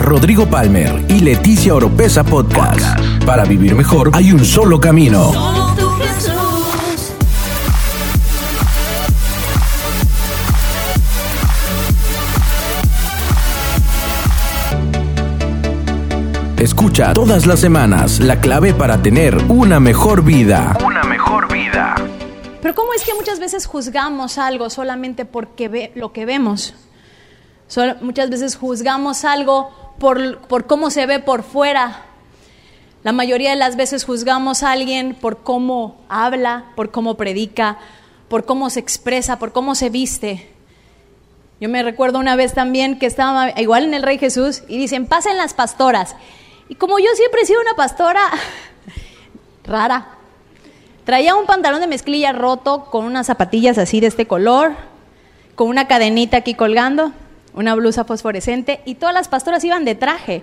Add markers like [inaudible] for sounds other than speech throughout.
Rodrigo Palmer y Leticia Oropesa Podcast. Para vivir mejor hay un solo camino. Escucha todas las semanas la clave para tener una mejor vida. Una mejor vida. Pero ¿cómo es que muchas veces juzgamos algo solamente porque ve lo que vemos? muchas veces juzgamos algo por, cómo se ve por fuera. La mayoría de las veces juzgamos a alguien por cómo habla, por cómo predica, por cómo se expresa, por cómo se viste. Yo me recuerdo una vez también que estaba igual en el Rey Jesús y dicen, pasen las pastoras. Y como yo siempre he sido una pastora [laughs] rara, traía un pantalón de mezclilla roto con unas zapatillas así de este color, con una cadenita aquí colgando, una blusa fosforescente y todas las pastoras iban de traje,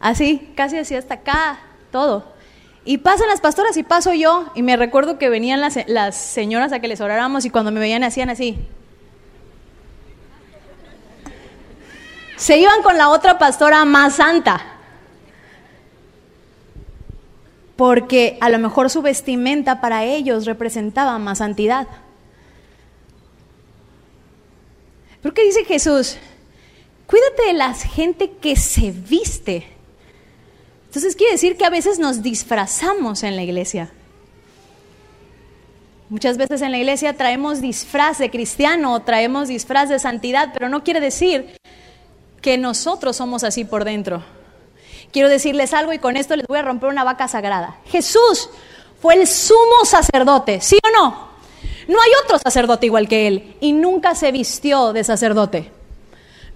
así, casi así hasta acá, todo. Y pasan las pastoras y paso yo y me recuerdo que venían las, las señoras a que les oráramos y cuando me veían hacían así. Se iban con la otra pastora más santa porque a lo mejor su vestimenta para ellos representaba más santidad. ¿Pero qué dice Jesús? Cuídate de la gente que se viste. Entonces quiere decir que a veces nos disfrazamos en la iglesia. Muchas veces en la iglesia traemos disfraz de cristiano, traemos disfraz de santidad, pero no quiere decir que nosotros somos así por dentro. Quiero decirles algo y con esto les voy a romper una vaca sagrada. Jesús fue el sumo sacerdote, ¿sí o no? No hay otro sacerdote igual que él y nunca se vistió de sacerdote.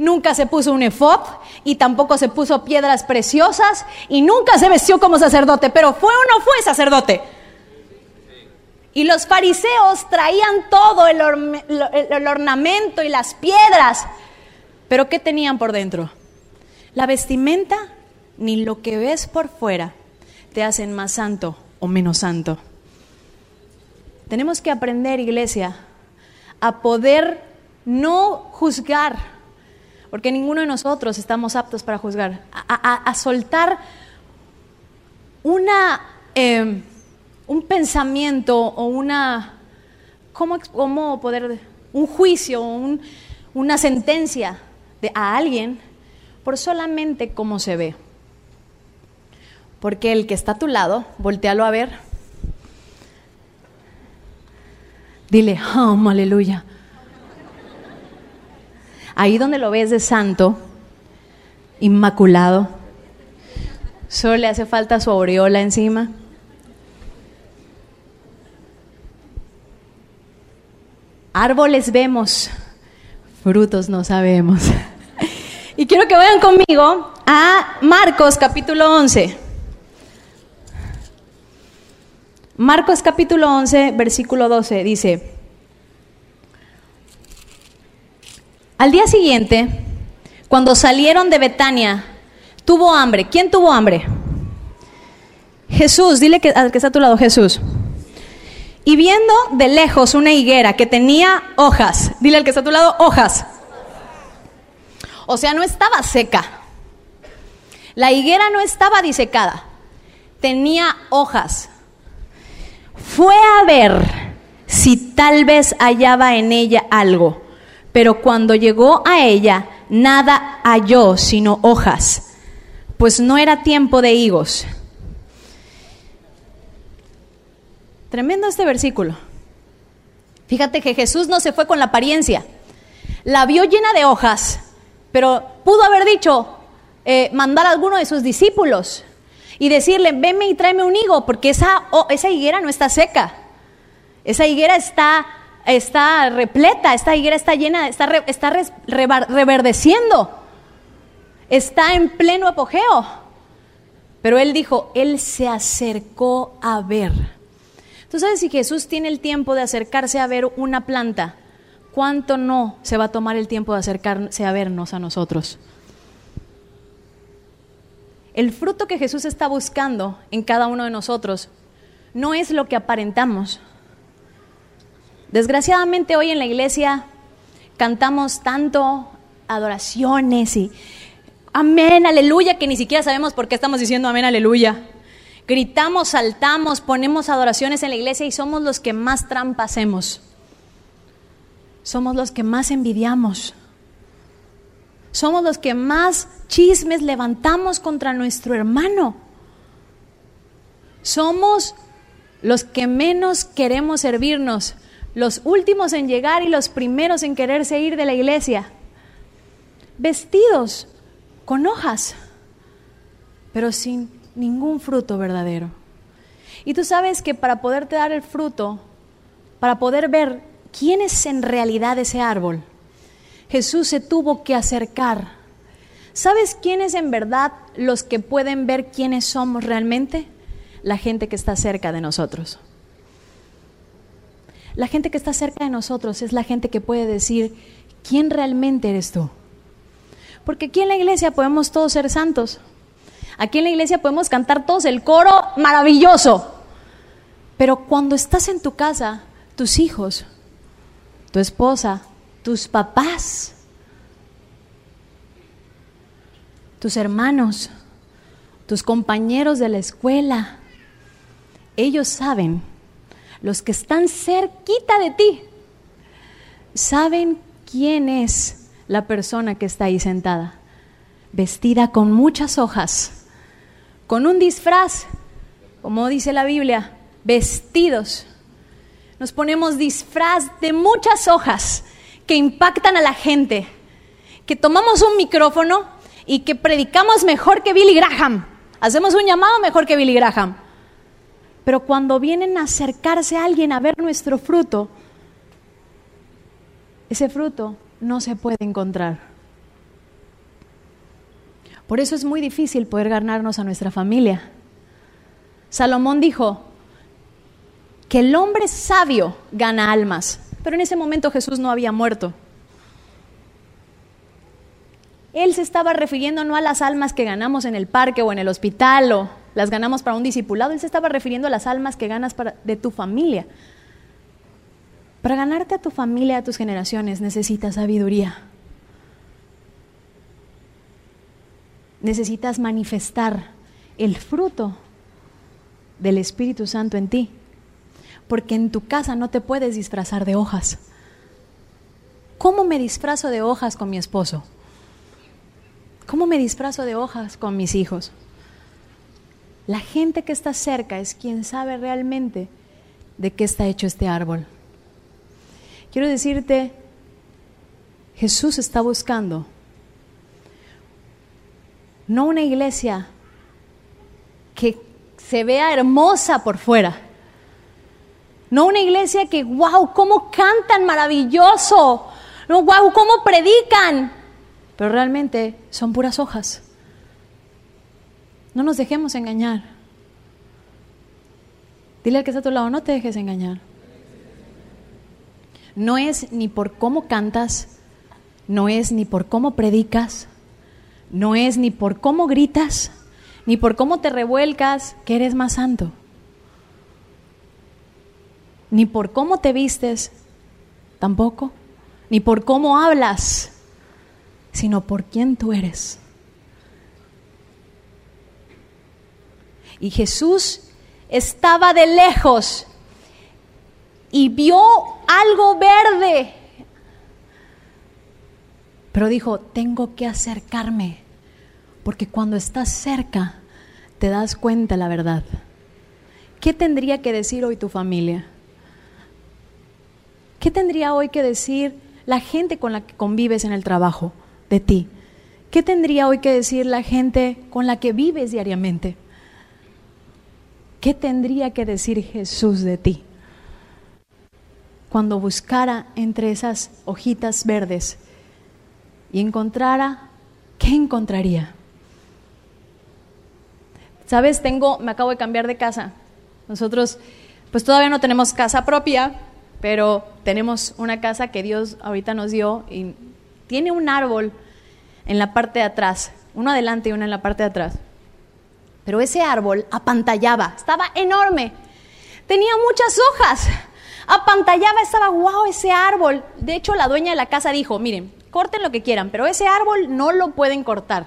Nunca se puso un efod y tampoco se puso piedras preciosas y nunca se vestió como sacerdote, pero fue o no fue sacerdote. Y los fariseos traían todo el ornamento y las piedras, pero ¿qué tenían por dentro? La vestimenta ni lo que ves por fuera te hacen más santo o menos santo. Tenemos que aprender, iglesia, a poder no juzgar, porque ninguno de nosotros estamos aptos para juzgar, a, soltar una, em, un pensamiento o una, ¿cómo, cómo poder, un juicio, un, una sentencia de, a alguien por solamente cómo se ve. Porque el que está a tu lado, voltealo a ver. Dile, oh, aleluya. Ahí donde lo ves de santo, inmaculado, solo le hace falta su aureola encima. Árboles vemos, frutos no sabemos. [laughs] Y quiero que vayan conmigo a Marcos capítulo 11. Marcos capítulo 11, versículo 12 dice, al día siguiente, cuando salieron de Betania, tuvo hambre. ¿Quién tuvo hambre? Jesús, dile que, al que está a tu lado, Jesús. Y viendo de lejos una higuera que tenía hojas, dile al que está a tu lado, hojas. O sea, no estaba seca. La higuera no estaba disecada, tenía hojas fue a ver si tal vez hallaba en ella algo, pero cuando llegó a ella, nada halló sino hojas, pues no era tiempo de higos. Tremendo este versículo. Fíjate que Jesús no se fue con la apariencia. La vio llena de hojas, pero pudo haber dicho, eh, mandar a alguno de sus discípulos y decirle, venme y tráeme un higo, porque esa, esa higuera no está seca. Esa higuera está, está repleta, esta higuera está llena, está, está reverdeciendo, está en pleno apogeo. Pero él dijo, él se acercó a ver. Tú sabes, si Jesús tiene el tiempo de acercarse a ver una planta, ¿cuánto no se va a tomar el tiempo de acercarse a vernos a nosotros? El fruto que Jesús está buscando en cada uno de nosotros no es lo que aparentamos. Desgraciadamente hoy en la iglesia cantamos tanto adoraciones y Amén, aleluya, que ni siquiera sabemos por qué estamos diciendo amén, aleluya. Gritamos, saltamos, ponemos adoraciones en la iglesia y somos los que más trampa hacemos. Somos los que más envidiamos. Somos los que más chismes levantamos contra nuestro hermano. Somos los que menos queremos servirnos, los últimos en llegar y los primeros en quererse ir de la iglesia. Vestidos con hojas, pero sin ningún fruto verdadero. Y tú sabes que para poderte dar el fruto, para poder ver quién es en realidad ese árbol, Jesús se tuvo que acercar. ¿Sabes quiénes en verdad los que pueden ver quiénes somos realmente? La gente que está cerca de nosotros. La gente que está cerca de nosotros es la gente que puede decir, ¿quién realmente eres tú? Porque aquí en la iglesia podemos todos ser santos. Aquí en la iglesia podemos cantar todos el coro maravilloso. Pero cuando estás en tu casa, tus hijos, tu esposa, tus papás, tus hermanos, tus compañeros de la escuela, ellos saben, los que están cerquita de ti, saben quién es la persona que está ahí sentada, vestida con muchas hojas con un disfraz, como dice la Biblia, vestidos. Nos ponemos disfraz de muchas hojas que impactan a la gente, que tomamos un micrófono y que predicamos mejor que Billy Graham. Hacemos un llamado mejor que Billy Graham. Pero cuando vienen a acercarse a alguien a ver nuestro fruto, ese fruto no se puede encontrar. Por eso es muy difícil poder ganarnos a nuestra familia. Salomón dijo que el hombre sabio gana almas, pero en ese momento Jesús no había muerto. Él se estaba refiriendo no a las almas que ganamos en el parque o en el hospital o las ganamos para un discipulado, él se estaba refiriendo a las almas que ganas de tu familia. Para ganarte a tu familia, a tus generaciones, necesitas sabiduría. necesitas manifestar el fruto del Espíritu Santo en ti. Porque en tu casa no te puedes disfrazar de hojas. ¿Cómo me disfrazo de hojas con mi esposo? ¿Cómo me disfrazo de hojas con mis hijos? La gente que está cerca es quien sabe realmente de qué está hecho este árbol. Quiero decirte, Jesús está buscando no una iglesia que se vea hermosa por fuera. No una iglesia que, wow, cómo cantan maravilloso. No, wow, cómo predican. Pero realmente son puras hojas. No nos dejemos engañar. Dile al que está a tu lado, no te dejes engañar. No es ni por cómo cantas, no es ni por cómo predicas, no es ni por cómo gritas, ni por cómo te revuelcas que eres más santo, ni por cómo te vistes, tampoco, ni por cómo hablas, sino por quién tú eres. Y Jesús estaba de lejos y vio algo verde pero dijo, tengo que acercarme, porque cuando estás cerca te das cuenta la verdad. ¿Qué tendría que decir hoy tu familia? ¿Qué tendría hoy que decir la gente con la que convives en el trabajo de ti? ¿Qué tendría hoy que decir la gente con la que vives diariamente? ¿Qué tendría que decir Jesús de ti? Cuando buscara entre esas hojitas verdes y encontrara, ¿qué encontraría? Sabes, tengo, me acabo de cambiar de casa. Nosotros, pues todavía no tenemos casa propia, pero tenemos una casa que Dios ahorita nos dio y tiene un árbol en la parte de atrás, uno adelante y uno en la parte de atrás. Pero ese árbol apantallaba, estaba enorme, tenía muchas hojas, apantallaba, estaba wow ese árbol. De hecho, la dueña de la casa dijo, miren, corten lo que quieran, pero ese árbol no lo pueden cortar.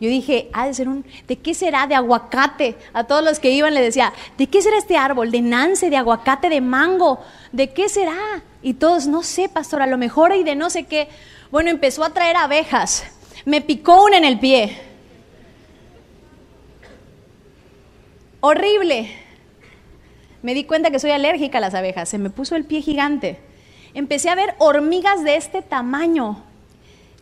Yo dije, ha de ser un, ¿de qué será? De aguacate. A todos los que iban le decía, ¿de qué será este árbol? De nance, de aguacate, de mango. ¿De qué será? Y todos, no sé, pastor, a lo mejor y de no sé qué. Bueno, empezó a traer abejas. Me picó una en el pie. Horrible. Me di cuenta que soy alérgica a las abejas. Se me puso el pie gigante. Empecé a ver hormigas de este tamaño.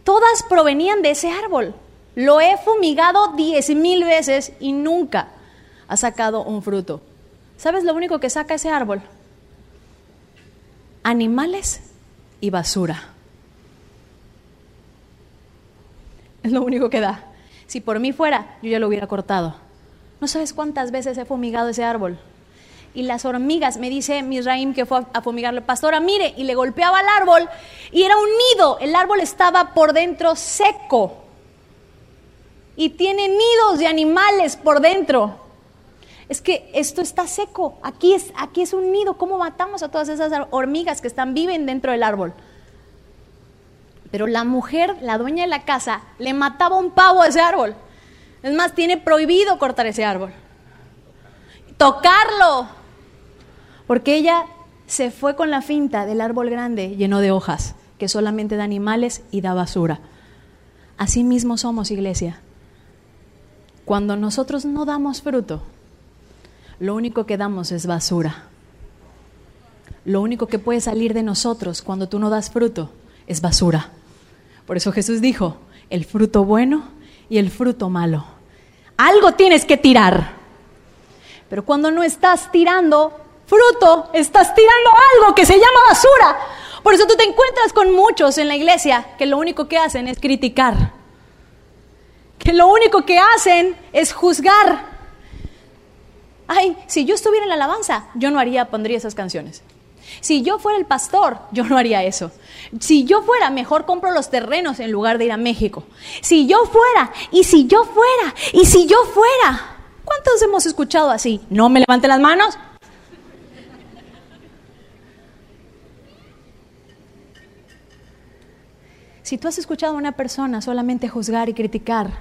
Todas provenían de ese árbol. Lo he fumigado diez mil veces y nunca ha sacado un fruto. ¿Sabes lo único que saca ese árbol? Animales y basura. Es lo único que da. Si por mí fuera, yo ya lo hubiera cortado. No sabes cuántas veces he fumigado ese árbol. Y las hormigas, me dice Misraim que fue a fumigarle, pastora, mire, y le golpeaba al árbol y era un nido. El árbol estaba por dentro seco. Y tiene nidos de animales por dentro. Es que esto está seco. Aquí es, aquí es un nido. ¿Cómo matamos a todas esas hormigas que están, viven dentro del árbol? Pero la mujer, la dueña de la casa, le mataba un pavo a ese árbol. Es más, tiene prohibido cortar ese árbol. Tocarlo. Porque ella se fue con la finta del árbol grande lleno de hojas, que solamente da animales y da basura. Así mismo somos, iglesia. Cuando nosotros no damos fruto, lo único que damos es basura. Lo único que puede salir de nosotros cuando tú no das fruto es basura. Por eso Jesús dijo, el fruto bueno y el fruto malo. Algo tienes que tirar. Pero cuando no estás tirando fruto, estás tirando algo que se llama basura. Por eso tú te encuentras con muchos en la iglesia que lo único que hacen es criticar. Que lo único que hacen es juzgar. Ay, si yo estuviera en la alabanza, yo no haría, pondría esas canciones. Si yo fuera el pastor, yo no haría eso. Si yo fuera, mejor compro los terrenos en lugar de ir a México. Si yo fuera, y si yo fuera, y si yo fuera. ¿Cuántos hemos escuchado así? No me levante las manos. Si tú has escuchado a una persona solamente juzgar y criticar,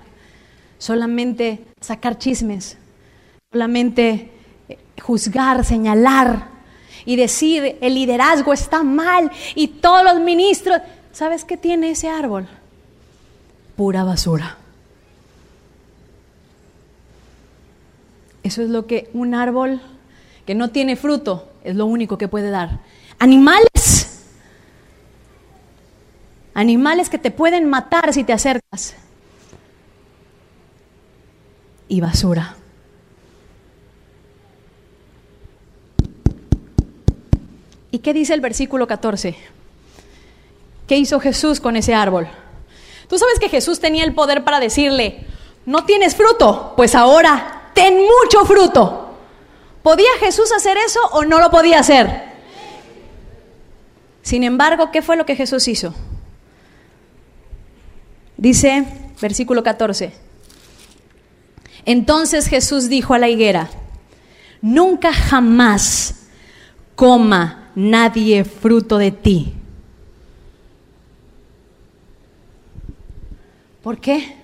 solamente sacar chismes, solamente eh, juzgar, señalar, y decir el liderazgo está mal y todos los ministros, ¿sabes qué tiene ese árbol? Pura basura. Eso es lo que un árbol que no tiene fruto es lo único que puede dar. Animales. Animales que te pueden matar si te acercas. Y basura. ¿Y qué dice el versículo 14? ¿Qué hizo Jesús con ese árbol? Tú sabes que Jesús tenía el poder para decirle, no tienes fruto, pues ahora ten mucho fruto. ¿Podía Jesús hacer eso o no lo podía hacer? Sin embargo, ¿qué fue lo que Jesús hizo? Dice, versículo 14, entonces Jesús dijo a la higuera, nunca jamás coma nadie fruto de ti. ¿Por qué?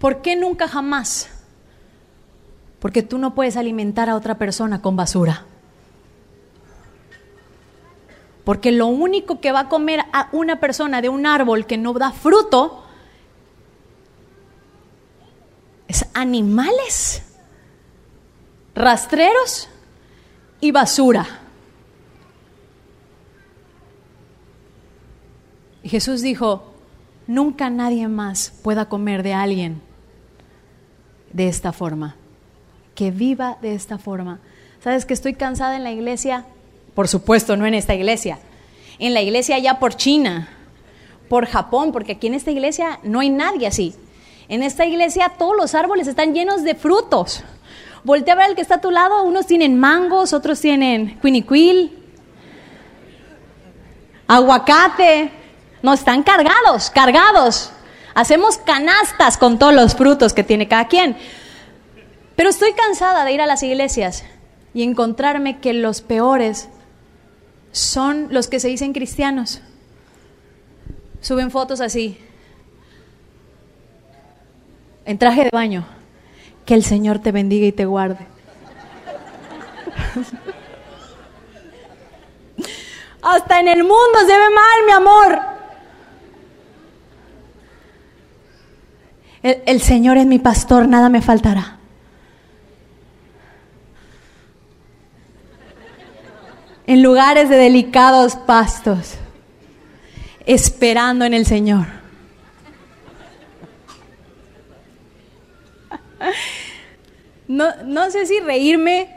¿Por qué nunca jamás? Porque tú no puedes alimentar a otra persona con basura. Porque lo único que va a comer a una persona de un árbol que no da fruto es animales, rastreros y basura. Y Jesús dijo, nunca nadie más pueda comer de alguien de esta forma, que viva de esta forma. ¿Sabes que estoy cansada en la iglesia? Por supuesto, no en esta iglesia. En la iglesia allá por China, por Japón, porque aquí en esta iglesia no hay nadie así. En esta iglesia todos los árboles están llenos de frutos. Voltea a ver al que está a tu lado, unos tienen mangos, otros tienen quiniquil, aguacate, no, están cargados, cargados. Hacemos canastas con todos los frutos que tiene cada quien. Pero estoy cansada de ir a las iglesias y encontrarme que los peores son los que se dicen cristianos. Suben fotos así. en traje de baño. Que el Señor te bendiga y te guarde. [laughs] Hasta en el mundo se ve mal, mi amor. El, Señor es mi pastor, nada me faltará. En lugares de delicados pastos, esperando en el Señor. No, no sé si reírme,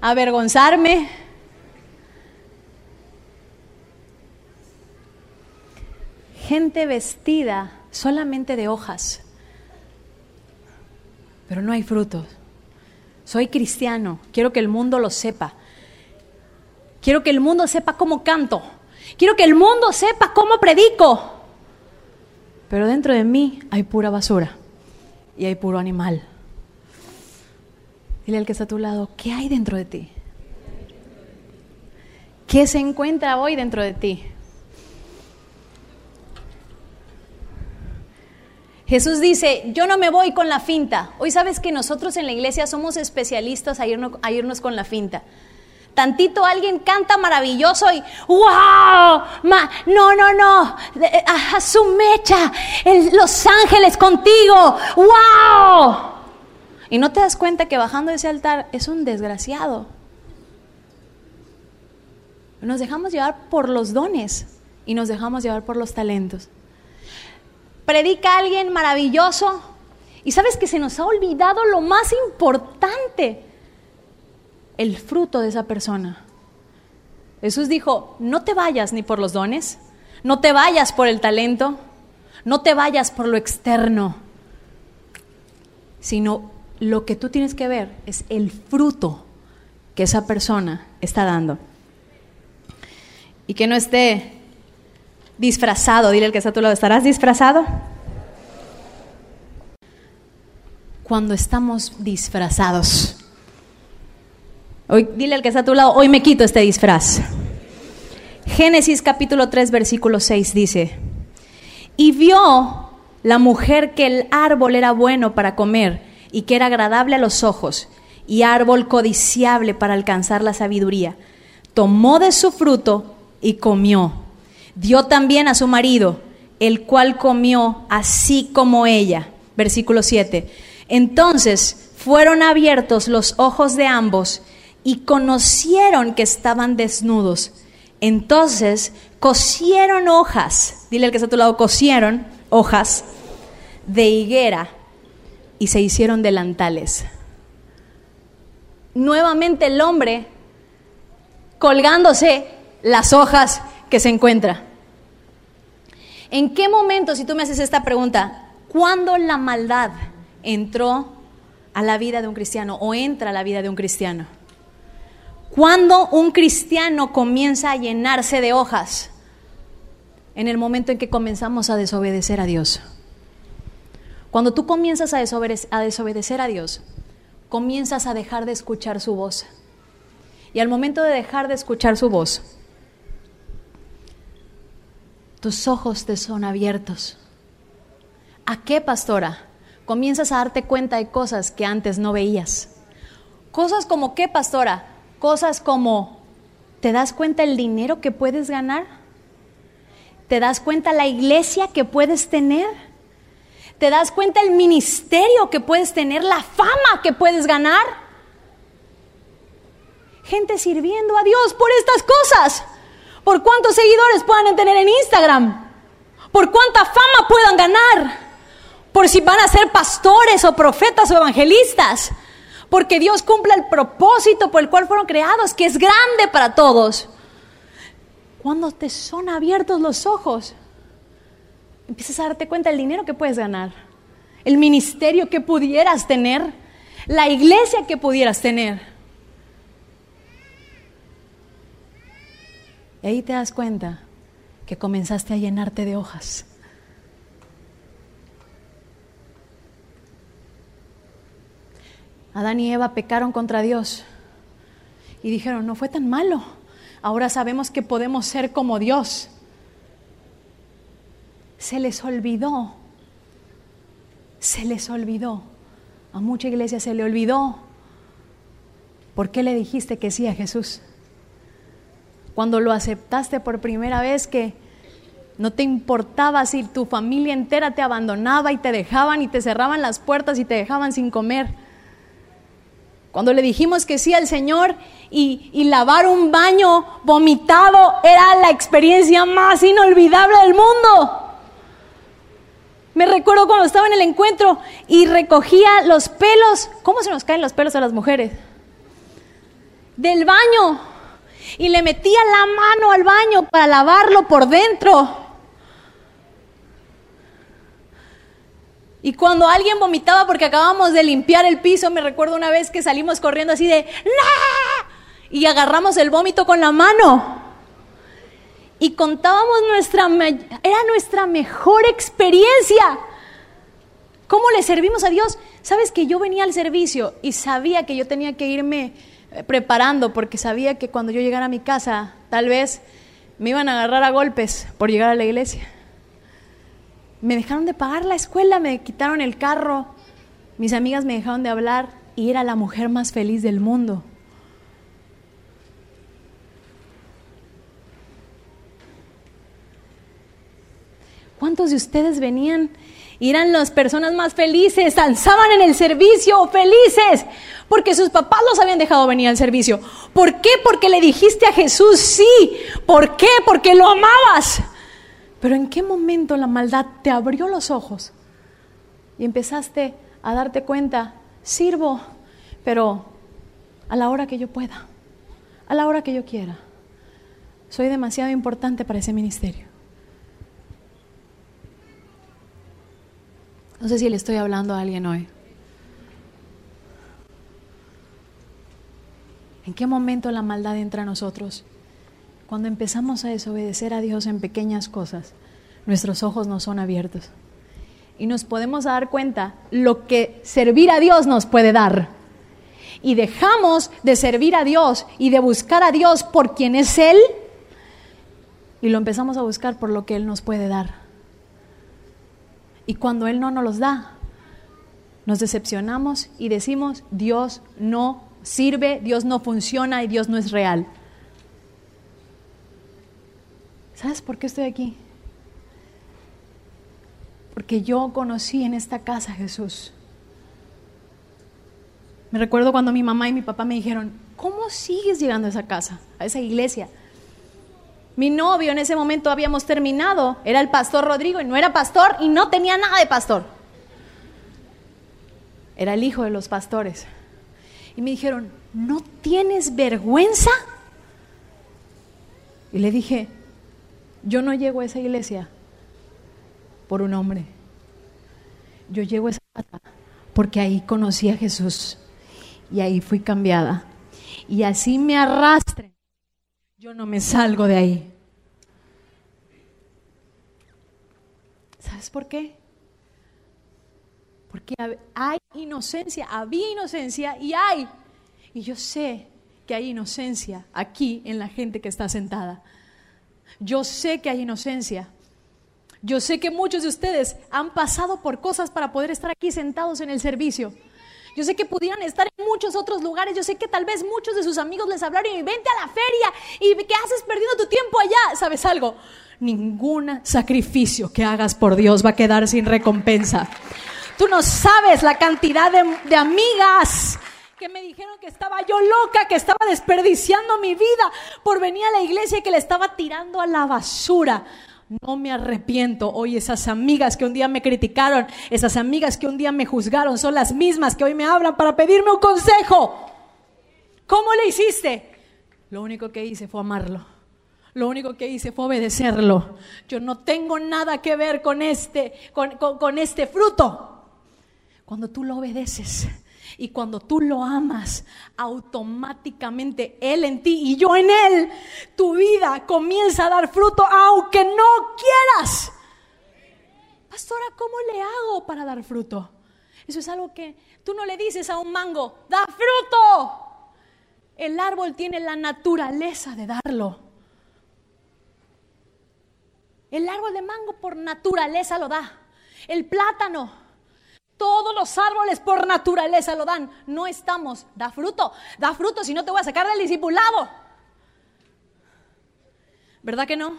avergonzarme. Gente vestida solamente de hojas, pero no hay frutos. Soy cristiano, quiero que el mundo lo sepa. Quiero que el mundo sepa cómo canto. Quiero que el mundo sepa cómo predico. Pero dentro de mí hay pura basura y hay puro animal. Dile al que está a tu lado, ¿qué hay dentro de ti? ¿Qué se encuentra hoy dentro de ti? Jesús dice, yo no me voy con la finta. Hoy sabes que nosotros en la iglesia somos especialistas a irnos, con la finta. Tantito alguien canta maravilloso y ¡wow! no, no, no, a, su mecha, los ángeles contigo, ¡wow! Y no te das cuenta que bajando ese altar es un desgraciado. Nos dejamos llevar por los dones y nos dejamos llevar por los talentos. Predica a alguien maravilloso y sabes que se nos ha olvidado lo más importante el fruto de esa persona. Jesús dijo, no te vayas ni por los dones, no te vayas por el talento, no te vayas por lo externo, sino lo que tú tienes que ver es el fruto que esa persona está dando. Y que no esté disfrazado, dile al que está a tu lado, ¿estarás disfrazado? Cuando estamos disfrazados Hoy, dile al que está a tu lado, hoy me quito este disfraz. Génesis capítulo 3, versículo 6 dice, y vio la mujer que el árbol era bueno para comer y que era agradable a los ojos y árbol codiciable para alcanzar la sabiduría. Tomó de su fruto y comió. Dio también a su marido, el cual comió así como ella. Versículo 7. Entonces fueron abiertos los ojos de ambos y conocieron que estaban desnudos. Entonces cosieron hojas, dile al que está a tu lado, cosieron hojas de higuera y se hicieron delantales. Nuevamente el hombre colgándose las hojas que se encuentra. ¿En qué momento, si tú me haces esta pregunta, cuándo la maldad entró a la vida de un cristiano o entra a la vida de un cristiano? Cuando un cristiano comienza a llenarse de hojas? En el momento en que comenzamos a desobedecer a Dios. Cuando tú comienzas a desobedecer, a Dios, comienzas a dejar de escuchar su voz. Y al momento de dejar de escuchar su voz, tus ojos te son abiertos. ¿A qué, pastora? Comienzas a darte cuenta de cosas que antes no veías. Cosas como qué, pastora? Cosas como, ¿te das cuenta el dinero que puedes ganar? ¿Te das cuenta la iglesia que puedes tener? ¿Te das cuenta el ministerio que puedes tener, la fama que puedes ganar? Gente sirviendo a Dios por estas cosas. ¿Por cuántos seguidores puedan tener en Instagram? ¿Por cuánta fama puedan ganar? ¿Por si van a ser pastores o profetas o evangelistas? porque Dios cumple el propósito por el cual fueron creados, que es grande para todos. Cuando te son abiertos los ojos, empiezas a darte cuenta del dinero que puedes ganar, el ministerio que pudieras tener, la iglesia que pudieras tener. Y ahí te das cuenta que comenzaste a llenarte de hojas Adán y Eva pecaron contra Dios y dijeron, no fue tan malo, ahora sabemos que podemos ser como Dios. Se les olvidó se les olvidó. A mucha iglesia se le olvidó. ¿Por qué le dijiste que sí a Jesús? Cuando lo aceptaste por primera vez que no te importaba si tu familia entera te abandonaba y te dejaban y te cerraban las puertas y te dejaban sin comer. Cuando le dijimos que sí al Señor y, y, lavar un baño vomitado era la experiencia más inolvidable del mundo. Me recuerdo cuando estaba en el encuentro y recogía los pelos. ¿Cómo se nos caen los pelos a las mujeres? Del baño. Y le metía la mano al baño para lavarlo por dentro. Y cuando alguien vomitaba porque acabamos de limpiar el piso, me recuerdo una vez que salimos corriendo así de ¡No! Y agarramos el vómito con la mano y contábamos nuestra, era nuestra mejor experiencia. ¿Cómo le servimos a Dios? Sabes que yo venía al servicio y sabía que yo tenía que irme preparando porque sabía que cuando yo llegara a mi casa tal vez me iban a agarrar a golpes por llegar a la iglesia. Me dejaron de pagar la escuela, me quitaron el carro, mis amigas me dejaron de hablar y era la mujer más feliz del mundo. ¿Cuántos de ustedes venían y eran las personas más felices, danzaban en el servicio, felices, porque sus papás los habían dejado venir al servicio? ¿Por qué? Porque le dijiste a Jesús sí. ¿Por qué? Porque lo amabas. Pero ¿en qué momento la maldad te abrió los ojos y empezaste a darte cuenta, sirvo, pero a la hora que yo pueda, a la hora que yo quiera? Soy demasiado importante para ese ministerio. No sé si le estoy hablando a alguien hoy. ¿En qué momento la maldad entra a nosotros? Cuando empezamos a desobedecer a Dios en pequeñas cosas, nuestros ojos no son abiertos. Y nos podemos dar cuenta lo que servir a Dios nos puede dar. Y dejamos de servir a Dios y de buscar a Dios por quien es Él. Y lo empezamos a buscar por lo que Él nos puede dar. Y cuando Él no nos los da, nos decepcionamos y decimos, Dios no sirve, Dios no funciona y Dios no es real. ¿Sabes por qué estoy aquí? Porque yo conocí en esta casa a Jesús. Me recuerdo cuando mi mamá y mi papá me dijeron, ¿cómo sigues llegando a esa casa, a esa iglesia? Mi novio en ese momento habíamos terminado, era el pastor Rodrigo y no era pastor y no tenía nada de pastor. Era el hijo de los pastores. Y me dijeron, ¿no tienes vergüenza? Y le dije, yo no llego a esa iglesia por un hombre. Yo llego a esa casa porque ahí conocí a Jesús y ahí fui cambiada. Y así me arrastre yo no me salgo de ahí. ¿Sabes por qué? Porque hay inocencia, había inocencia y hay. Y yo sé que hay inocencia aquí en la gente que está sentada. Yo sé que hay inocencia. Yo sé que muchos de ustedes han pasado por cosas para poder estar aquí sentados en el servicio. Yo sé que pudieran estar en muchos otros lugares. Yo sé que tal vez muchos de sus amigos les hablaron y vente a la feria y ¿qué haces perdiendo tu tiempo allá? ¿Sabes algo? Ningún sacrificio que hagas por Dios va a quedar sin recompensa. Tú no sabes la cantidad de, de amigas que me dijeron que estaba yo loca, que estaba desperdiciando mi vida por venir a la iglesia y que le estaba tirando a la basura no me arrepiento. Hoy esas amigas que un día me criticaron, esas amigas que un día me juzgaron, son las mismas que hoy me hablan para pedirme un consejo. ¿Cómo le hiciste? Lo único que hice fue amarlo. Lo único que hice fue obedecerlo. Yo no tengo nada que ver con este, con, con este fruto. Cuando tú lo obedeces, y cuando tú lo amas, automáticamente Él en ti y yo en Él, tu vida comienza a dar fruto aunque no quieras. Pastora, ¿cómo le hago para dar fruto? Eso es algo que tú no le dices a un mango, da fruto. El árbol tiene la naturaleza de darlo. El árbol de mango por naturaleza lo da. El plátano los árboles por naturaleza lo dan. No estamos. Da fruto. Da fruto si no te voy a sacar del discipulado. ¿Verdad que no?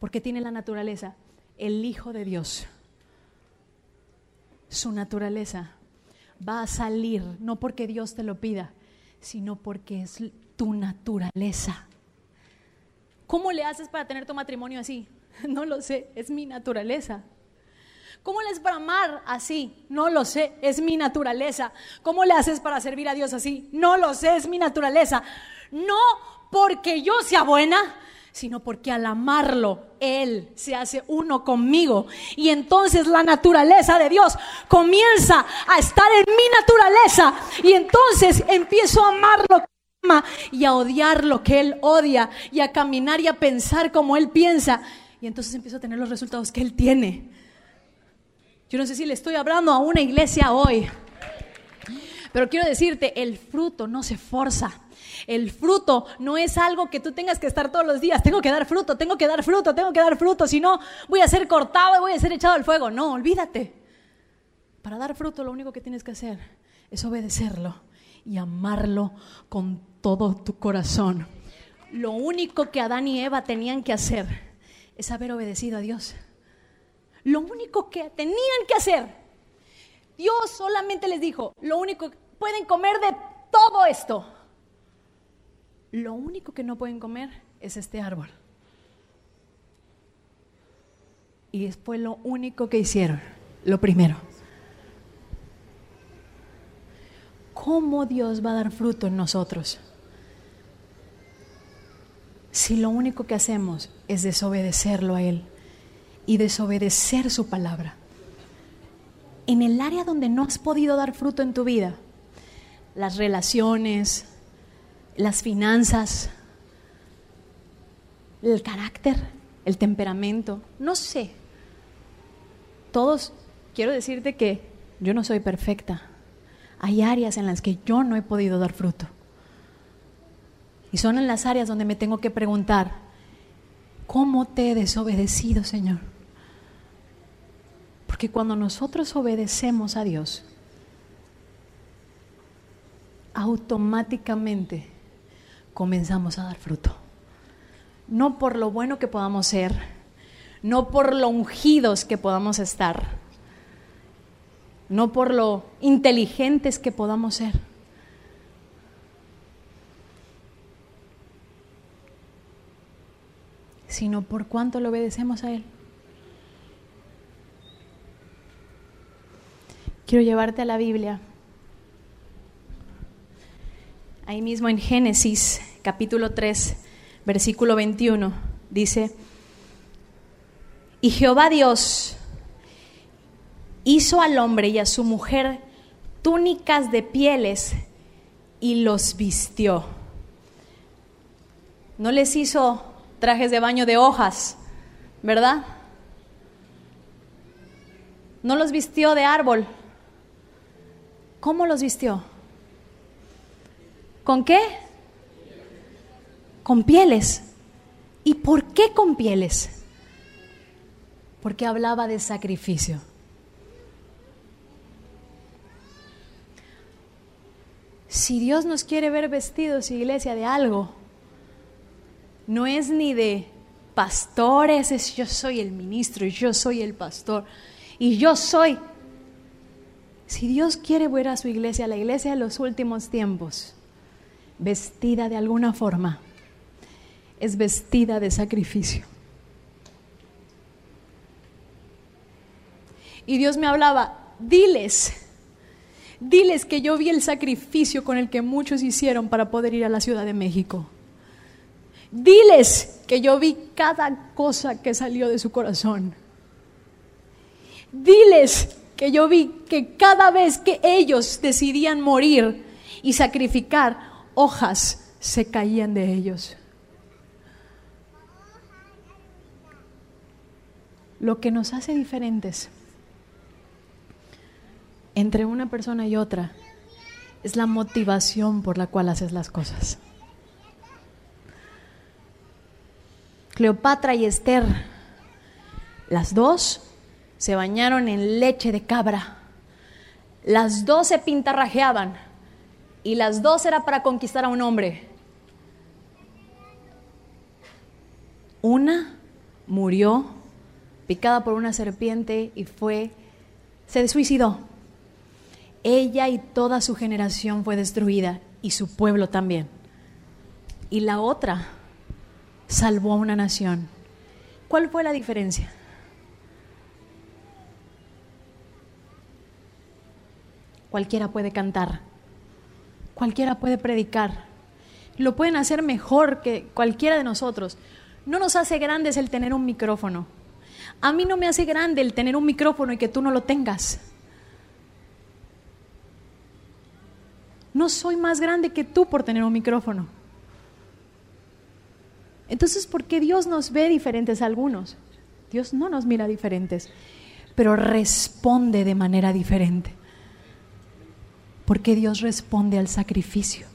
Porque tiene la naturaleza. El Hijo de Dios. Su naturaleza va a salir no porque Dios te lo pida, sino porque es tu naturaleza. ¿Cómo le haces para tener tu matrimonio así? [laughs] No lo sé, es mi naturaleza. ¿Cómo le haces para amar así? No lo sé, es mi naturaleza. ¿Cómo le haces para servir a Dios así? No lo sé, es mi naturaleza. No porque yo sea buena, sino porque al amarlo, Él se hace uno conmigo. Y entonces la naturaleza de Dios comienza a estar en mi naturaleza. Y entonces empiezo a amarlo y a odiar lo que Él odia y a caminar y a pensar como Él piensa. Y entonces empiezo a tener los resultados que Él tiene. Yo no sé si le estoy hablando a una iglesia hoy, pero quiero decirte, el fruto no se forza. El fruto no es algo que tú tengas que estar todos los días. Tengo que dar fruto, tengo que dar fruto, tengo que dar fruto. Si no, voy a ser cortado y voy a ser echado al fuego. No, olvídate. Para dar fruto lo único que tienes que hacer es obedecerlo y amarlo con todo tu corazón. Lo único que Adán y Eva tenían que hacer es haber obedecido a Dios. Lo único que tenían que hacer. Dios solamente les dijo, lo único, pueden comer de todo esto. Lo único que no pueden comer es este árbol. Y después lo único que hicieron, lo primero. ¿Cómo Dios va a dar fruto en nosotros? Si lo único que hacemos es desobedecerlo a Él y desobedecer su palabra. En el área donde no has podido dar fruto en tu vida, las relaciones, las finanzas, el carácter, el temperamento, no sé. Todos, quiero decirte que yo no soy perfecta. Hay áreas en las que yo no he podido dar fruto. Y son en las áreas donde me tengo que preguntar, ¿cómo te he desobedecido, Señor? Porque cuando nosotros obedecemos a Dios, automáticamente comenzamos a dar fruto. No por lo bueno que podamos ser, no por lo ungidos que podamos estar, no por lo inteligentes que podamos ser. sino por cuánto le obedecemos a Él. Quiero llevarte a la Biblia. Ahí mismo en Génesis capítulo 3, versículo 21, dice, y Jehová Dios hizo al hombre y a su mujer túnicas de pieles y los vistió. No les hizo trajes de baño de hojas, ¿verdad? No los vistió de árbol. ¿Cómo los vistió? ¿Con qué? Con pieles. ¿Y por qué con pieles? Porque hablaba de sacrificio. Si Dios nos quiere ver vestidos, iglesia, de algo, no es ni de pastores, es yo soy el ministro, yo soy el pastor, y yo soy. Si Dios quiere ver a su iglesia, la iglesia de los últimos tiempos, vestida de alguna forma, es vestida de sacrificio. Y Dios me hablaba, diles, diles que yo vi el sacrificio con el que muchos hicieron para poder ir a la Ciudad de México. Diles que yo vi cada cosa que salió de su corazón. Diles que yo vi que cada vez que ellos decidían morir y sacrificar, hojas se caían de ellos. Lo que nos hace diferentes entre una persona y otra es la motivación por la cual haces las cosas. Cleopatra y Esther, las dos se bañaron en leche de cabra. Las dos se pintarrajeaban y las dos era para conquistar a un hombre. Una murió picada por una serpiente y fue, se suicidó. Ella y toda su generación fue destruida y su pueblo también. Y la otra salvó a una nación. ¿Cuál fue la diferencia? Cualquiera puede cantar, cualquiera puede predicar, lo pueden hacer mejor que cualquiera de nosotros. No nos hace grandes el tener un micrófono. A mí no me hace grande el tener un micrófono y que tú no lo tengas. No soy más grande que tú por tener un micrófono. Entonces, ¿por qué Dios nos ve diferentes a algunos? Dios no nos mira diferentes, pero responde de manera diferente. ¿Por qué Dios responde al sacrificio?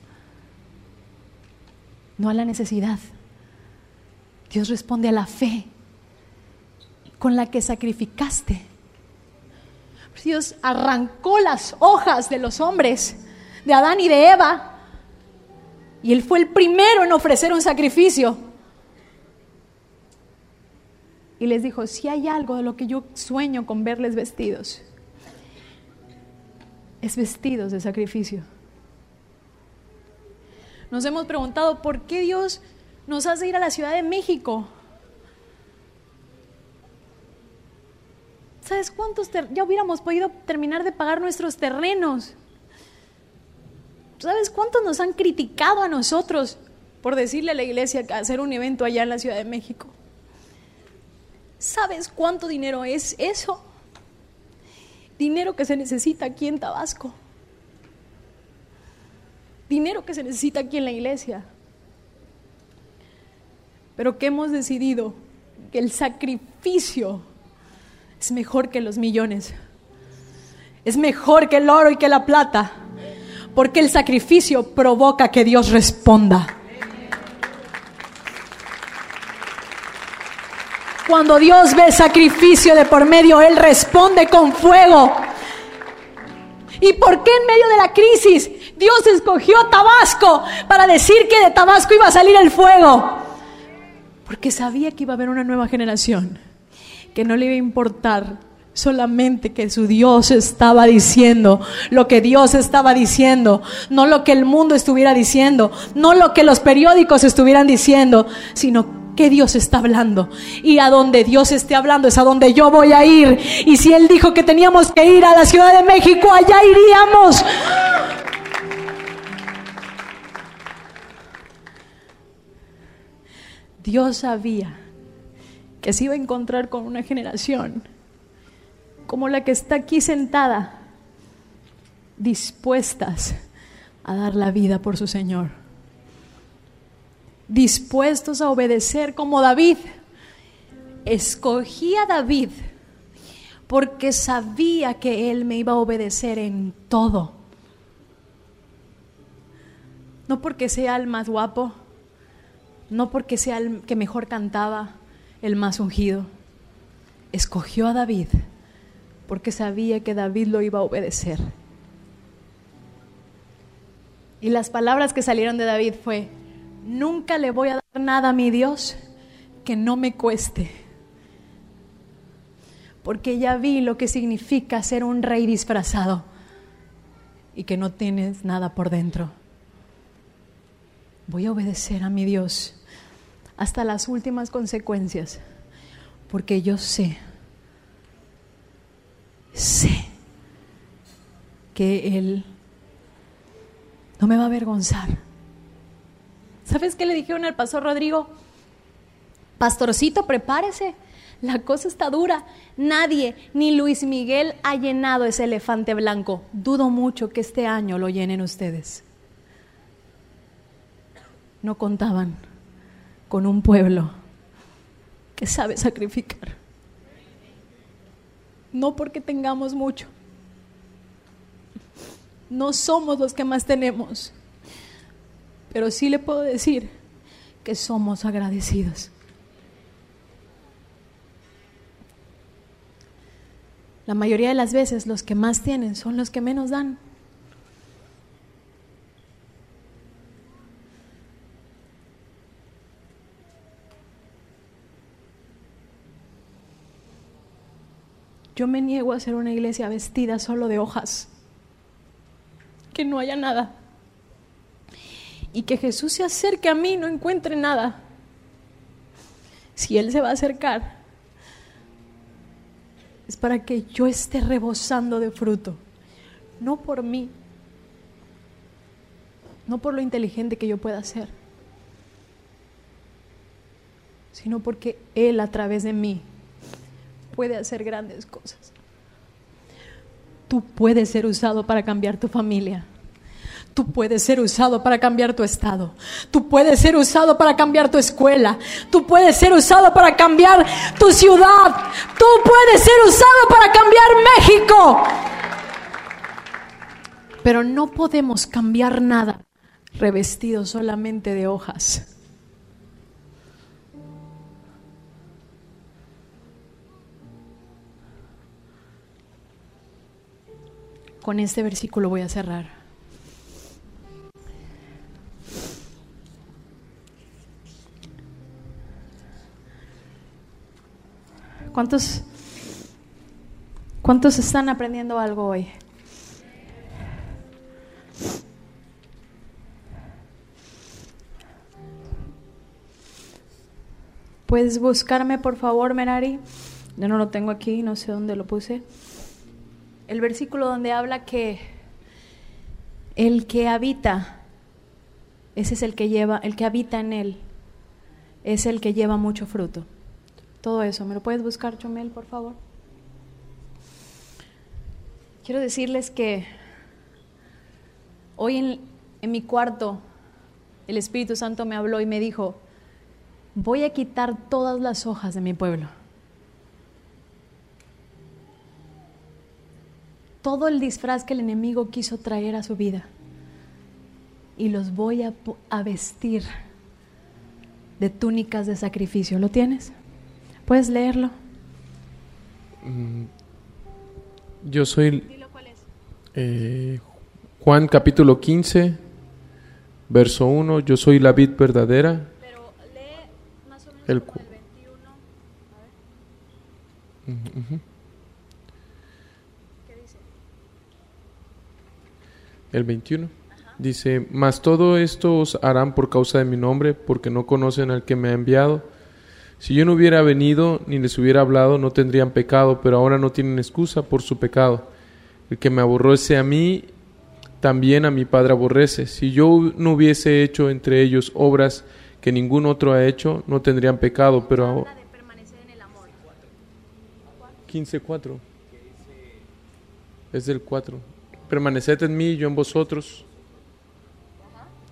No a la necesidad. Dios responde a la fe con la que sacrificaste. Dios arrancó las hojas de los hombres, de Adán y de Eva, y Él fue el primero en ofrecer un sacrificio. Y les dijo, si hay algo de lo que yo sueño con verles vestidos, es vestidos de sacrificio. Nos hemos preguntado por qué Dios nos hace ir a la Ciudad de México. ¿Sabes cuántos? Ya hubiéramos podido terminar de pagar nuestros terrenos. ¿Sabes cuántos nos han criticado a nosotros por decirle a la iglesia que hacer un evento allá en la Ciudad de México? ¿Sabes cuánto dinero es eso? Dinero que se necesita aquí en Tabasco, dinero que se necesita aquí en la iglesia, pero que hemos decidido que el sacrificio es mejor que los millones, es mejor que el oro y que la plata, porque el sacrificio provoca que Dios responda. Cuando Dios ve sacrificio de por medio, Él responde con fuego. ¿Y por qué en medio de la crisis Dios escogió Tabasco para decir que de Tabasco iba a salir el fuego? Porque sabía que iba a haber una nueva generación, que no le iba a importar solamente que su Dios estaba diciendo, lo que Dios estaba diciendo, no lo que el mundo estuviera diciendo, no lo que los periódicos estuvieran diciendo, sino que Dios está hablando. Y a donde Dios esté hablando es a donde yo voy a ir. Y si Él dijo que teníamos que ir a la Ciudad de México, allá iríamos. Dios sabía que se iba a encontrar con una generación como la que está aquí sentada, dispuestas a dar la vida por su Señor dispuestos a obedecer como David. Escogí a David porque sabía que él me iba a obedecer en todo. No porque sea el más guapo, no porque sea el que mejor cantaba, el más ungido. Escogió a David porque sabía que David lo iba a obedecer. Y las palabras que salieron de David fue, Nunca le voy a dar nada a mi Dios que no me cueste. Porque ya vi lo que significa ser un rey disfrazado y que no tienes nada por dentro. Voy a obedecer a mi Dios hasta las últimas consecuencias, porque yo sé, sé que Él no me va a avergonzar ¿Sabes qué le dijeron al pastor Rodrigo? Pastorcito, prepárese. La cosa está dura. Nadie, ni Luis Miguel, ha llenado ese elefante blanco. Dudo mucho que este año lo llenen ustedes. No contaban con un pueblo que sabe sacrificar. No porque tengamos mucho. No somos los que más tenemos pero sí le puedo decir que somos agradecidos. La mayoría de las veces los que más tienen son los que menos dan. Yo me niego a hacer una iglesia vestida solo de hojas, que no haya nada. Y que Jesús se acerque a mí y no encuentre nada. Si Él se va a acercar, es para que yo esté rebosando de fruto, no por mí, no por lo inteligente que yo pueda ser, sino porque Él a través de mí puede hacer grandes cosas. Tú puedes ser usado para cambiar tu familia. Tú puedes ser usado para cambiar tu estado. Tú puedes ser usado para cambiar tu escuela. Tú puedes ser usado para cambiar tu ciudad. Tú puedes ser usado para cambiar México. Pero no podemos cambiar nada revestido solamente de hojas. Con este versículo voy a cerrar. ¿Cuántos, ¿Cuántos están aprendiendo algo hoy? ¿Puedes buscarme, por favor, Merari? Yo no lo tengo aquí, no sé dónde lo puse el versículo donde habla que el que habita, ese es el que lleva, el que habita en él, es el que lleva mucho fruto. Todo eso, ¿me lo puedes buscar, Chomel, por favor? Quiero decirles que hoy en, mi cuarto el Espíritu Santo me habló y me dijo, voy a quitar todas las hojas de mi pueblo. todo el disfraz que el enemigo quiso traer a su vida y los voy a, vestir de túnicas de sacrificio. ¿Lo tienes? ¿Puedes leerlo? Mm, yo soy eh, Juan capítulo 15, verso 1, yo soy la vid verdadera. Pero lee más o menos el, 21. el 21. Dice, mas todo esto os harán por causa de mi nombre, porque no conocen al que me ha enviado. Si yo no hubiera venido ni les hubiera hablado, no tendrían pecado, pero ahora no tienen excusa por su pecado. El que me aborrece a mí, también a mi Padre aborrece. Si yo no hubiese hecho entre ellos obras que ningún otro ha hecho, no tendrían pecado, pero ahora... 15.4. Es del 4 permaneced en mí y yo en vosotros.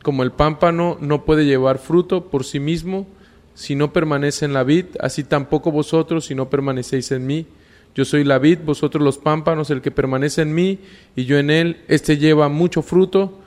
Como el pámpano no puede llevar fruto por sí mismo si no permanece en la vid, así tampoco vosotros si no permanecéis en mí. Yo soy la vid, vosotros los pámpanos, el que permanece en mí y yo en él, éste lleva mucho fruto,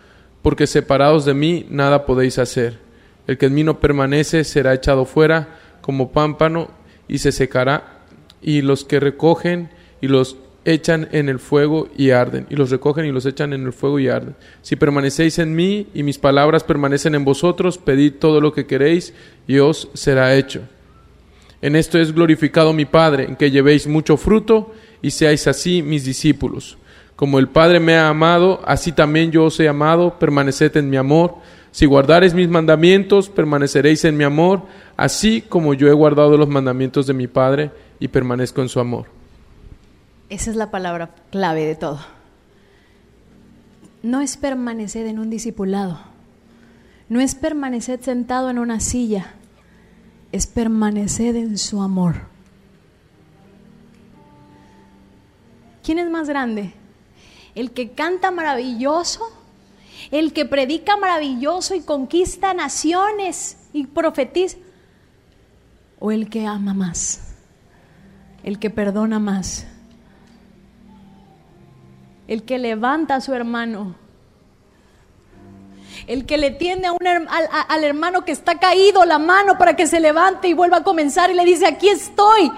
porque separados de mí nada podéis hacer. El que en mí no permanece será echado fuera como pámpano y se secará, y los que recogen y los echan en el fuego y arden, y los recogen y los echan en el fuego y arden. Si permanecéis en mí y mis palabras permanecen en vosotros, pedid todo lo que queréis y os será hecho. En esto es glorificado mi Padre, en que llevéis mucho fruto y seáis así mis discípulos. Como el Padre me ha amado, así también yo os he amado, permaneced en mi amor. Si guardareis mis mandamientos, permaneceréis en mi amor, así como yo he guardado los mandamientos de mi Padre y permanezco en su amor. Esa es la palabra clave de todo. No es permanecer en un discipulado. No es permanecer sentado en una silla. Es permanecer en su amor. ¿Quién es más grande? ¿El que canta maravilloso? ¿El que predica maravilloso y conquista naciones y profetiza? ¿O el que ama más? ¿El que perdona más? El que levanta a su hermano, el que le tiende a un, al, al, hermano que está caído la mano para que se levante y vuelva a comenzar y le dice, aquí estoy.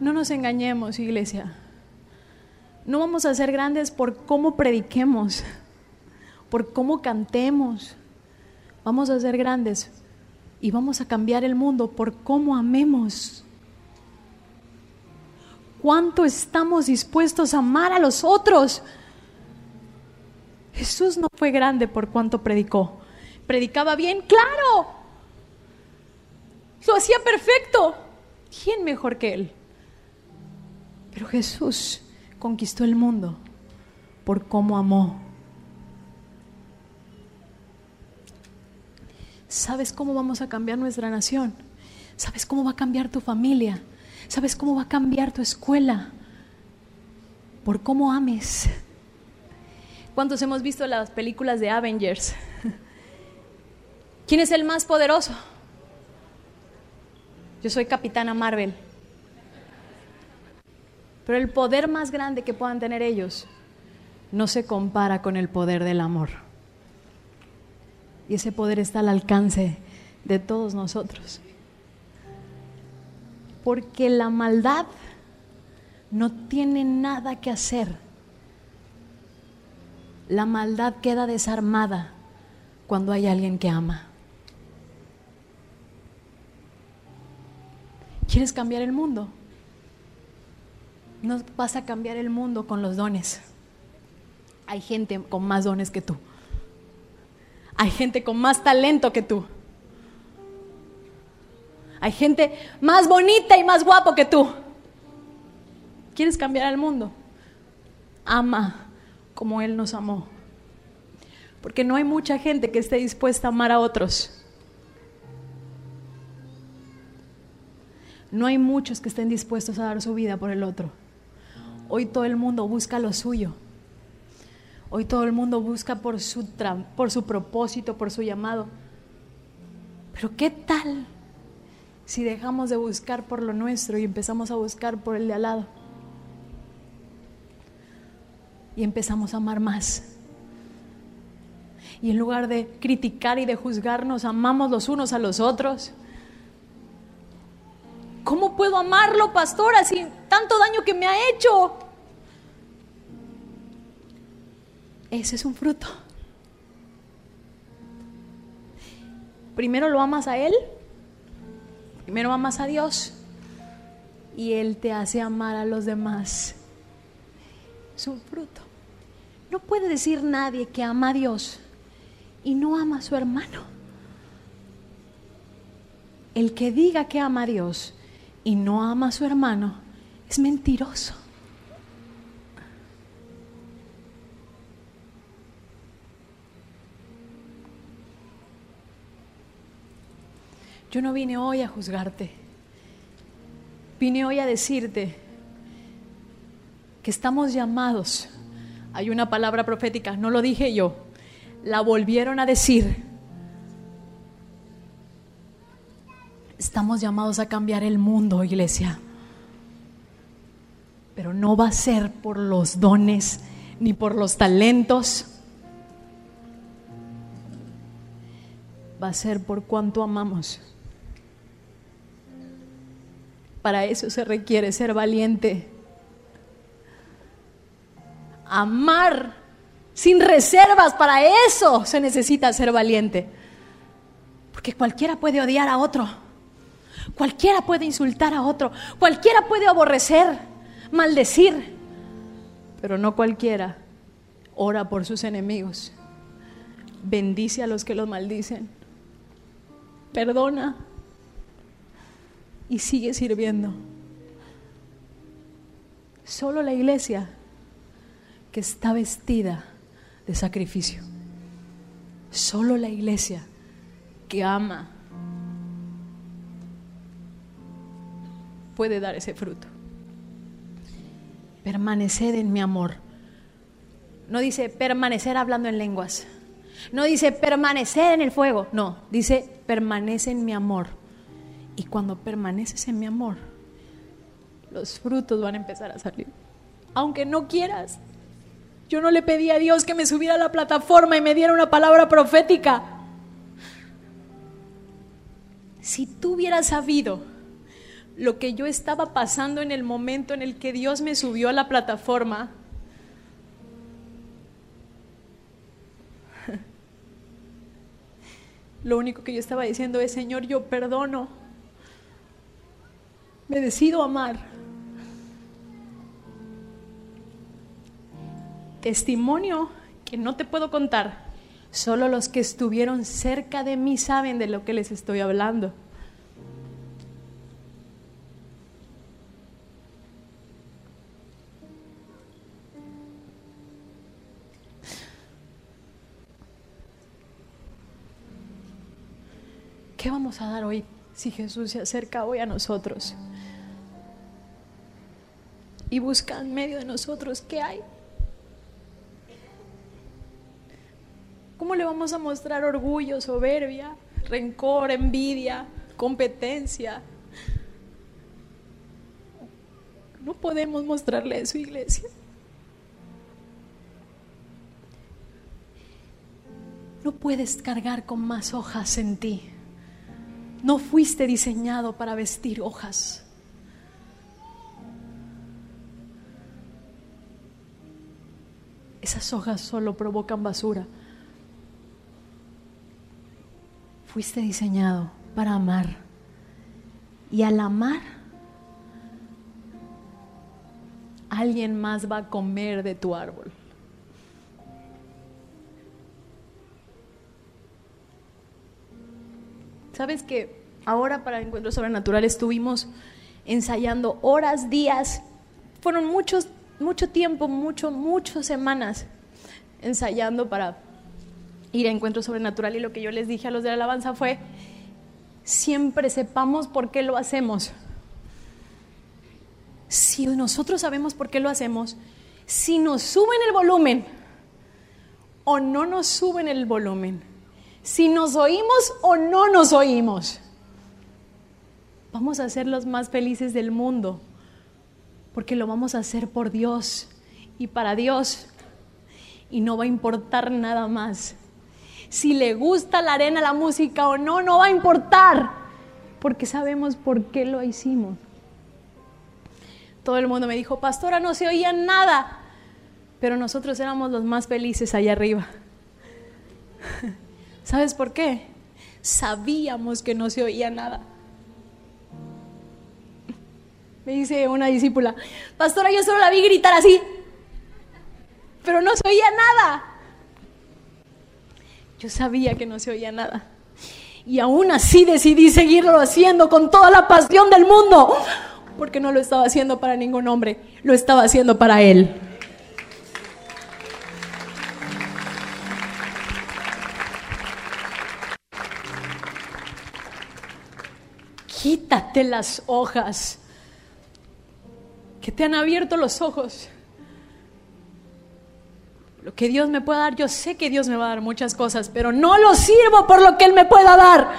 No nos engañemos, iglesia. No vamos a ser grandes por cómo prediquemos, por cómo cantemos. Vamos a ser grandes y vamos a cambiar el mundo por cómo amemos. ¿Cuánto estamos dispuestos a amar a los otros? Jesús no fue grande por cuánto predicó. ¿Predicaba bien? Claro. Lo hacía perfecto. ¿Quién mejor que él? Pero Jesús conquistó el mundo por cómo amó. ¿Sabes cómo vamos a cambiar nuestra nación? ¿Sabes cómo va a cambiar tu familia? ¿Sabes cómo va a cambiar tu escuela? Por cómo ames. ¿Cuántos hemos visto las películas de Avengers? ¿Quién es el más poderoso? Yo soy capitana Marvel. Pero el poder más grande que puedan tener ellos no se compara con el poder del amor. Y ese poder está al alcance de todos nosotros. Porque la maldad no tiene nada que hacer. La maldad queda desarmada cuando hay alguien que ama. ¿Quieres cambiar el mundo? No vas a cambiar el mundo con los dones. Hay gente con más dones que tú. Hay gente con más talento que tú. Hay gente más bonita y más guapo que tú. ¿Quieres cambiar el mundo? Ama como Él nos amó. Porque no hay mucha gente que esté dispuesta a amar a otros. No hay muchos que estén dispuestos a dar su vida por el otro. Hoy todo el mundo busca lo suyo. Hoy todo el mundo busca por su, por su propósito, por su llamado. Pero ¿qué tal si dejamos de buscar por lo nuestro y empezamos a buscar por el de al lado? Y empezamos a amar más. Y en lugar de criticar y de juzgarnos, amamos los unos a los otros. ¿Cómo puedo amarlo, pastora, sin tanto daño que me ha hecho? Ese es un fruto. Primero lo amas a Él, primero amas a Dios y Él te hace amar a los demás. Es un fruto. No puede decir nadie que ama a Dios y no ama a su hermano. El que diga que ama a Dios y no ama a su hermano es mentiroso. Yo no vine hoy a juzgarte. Vine hoy a decirte que estamos llamados. Hay una palabra profética, no lo dije yo, la volvieron a decir. Estamos llamados a cambiar el mundo, iglesia. Pero no va a ser por los dones ni por los talentos. Va a ser por cuánto amamos. Para eso se requiere ser valiente. Amar sin reservas, para eso se necesita ser valiente. Porque cualquiera puede odiar a otro. Cualquiera puede insultar a otro. Cualquiera puede aborrecer, maldecir. Pero no cualquiera ora por sus enemigos. Bendice a los que los maldicen. Perdona y sigue sirviendo. Solo la iglesia que está vestida de sacrificio. Solo la iglesia que ama puede dar ese fruto. Permanecer en mi amor. No dice permanecer hablando en lenguas. No dice permanecer en el fuego. No, dice permanece en mi amor. Y cuando permaneces en mi amor, los frutos van a empezar a salir. Aunque no quieras. Yo no le pedí a Dios que me subiera a la plataforma y me diera una palabra profética. Si tú hubieras sabido lo que yo estaba pasando en el momento en el que Dios me subió a la plataforma, [laughs] lo único que yo estaba diciendo es, Señor, yo perdono, me decido amar. Testimonio que no te puedo contar, solo los que estuvieron cerca de mí saben de lo que les estoy hablando. ¿Qué vamos a dar hoy si Jesús se acerca hoy a nosotros? Y busca en medio de nosotros qué hay. ¿Cómo le vamos a mostrar orgullo, soberbia, rencor, envidia, competencia? No podemos mostrarle eso, iglesia. No puedes cargar con más hojas en ti. No fuiste diseñado para vestir hojas. Esas hojas solo provocan basura. Fuiste diseñado para amar. Y al amar, alguien más va a comer de tu árbol. Sabes que ahora para Encuentro Sobrenatural estuvimos ensayando horas, días, fueron muchos, mucho tiempo, mucho, muchas semanas ensayando para ir a Encuentro Sobrenatural y lo que yo les dije a los de la alabanza fue, siempre sepamos por qué lo hacemos. Si nosotros sabemos por qué lo hacemos, si nos suben el volumen o no nos suben el volumen, si nos oímos o no nos oímos. Vamos a ser los más felices del mundo, porque lo vamos a hacer por Dios y para Dios, y no va a importar nada más. Si le gusta la arena, la música o no, no va a importar, porque sabemos por qué lo hicimos. Todo el mundo me dijo, pastora, no se oía nada, pero nosotros éramos los más felices allá arriba. [laughs] ¿Sabes por qué? Sabíamos que no se oía nada. Me dice una discípula, pastora, yo solo la vi gritar así, pero no se oía nada. Yo sabía que no se oía nada. Y aún así decidí seguirlo haciendo con toda la pasión del mundo, porque no lo estaba haciendo para ningún hombre, lo estaba haciendo para Él. quítate las hojas que te han abierto los ojos. Lo que Dios me pueda dar, yo sé que Dios me va a dar muchas cosas, pero no lo sirvo por lo que Él me pueda dar.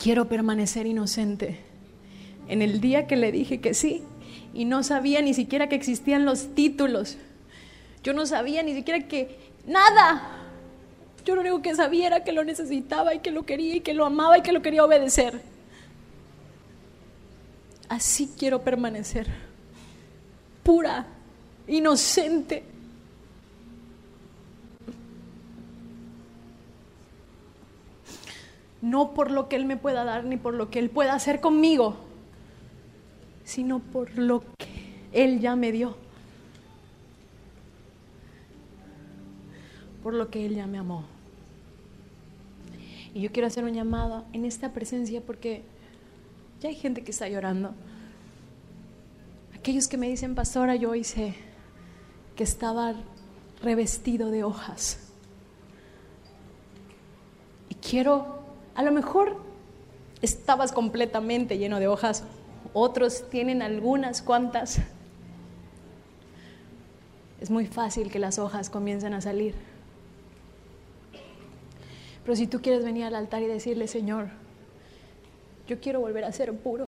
Quiero permanecer inocente. En el día que le dije que sí, y no sabía ni siquiera que existían los títulos, yo no sabía ni siquiera que nada, yo lo único que sabía era que lo necesitaba y que lo quería y que lo amaba y que lo quería obedecer. Así quiero permanecer, pura, inocente. No por lo que Él me pueda dar ni por lo que Él pueda hacer conmigo, sino por lo que Él ya me dio. Por lo que Él ya me amó. Y yo quiero hacer un llamado en esta presencia porque ya hay gente que está llorando. Aquellos que me dicen, pastora, yo hice que estaba revestido de hojas. Y quiero, a lo mejor estabas completamente lleno de hojas, otros tienen algunas cuantas. Es muy fácil que las hojas comiencen a salir. Pero si tú quieres venir al altar y decirle, Señor, yo quiero volver a ser puro.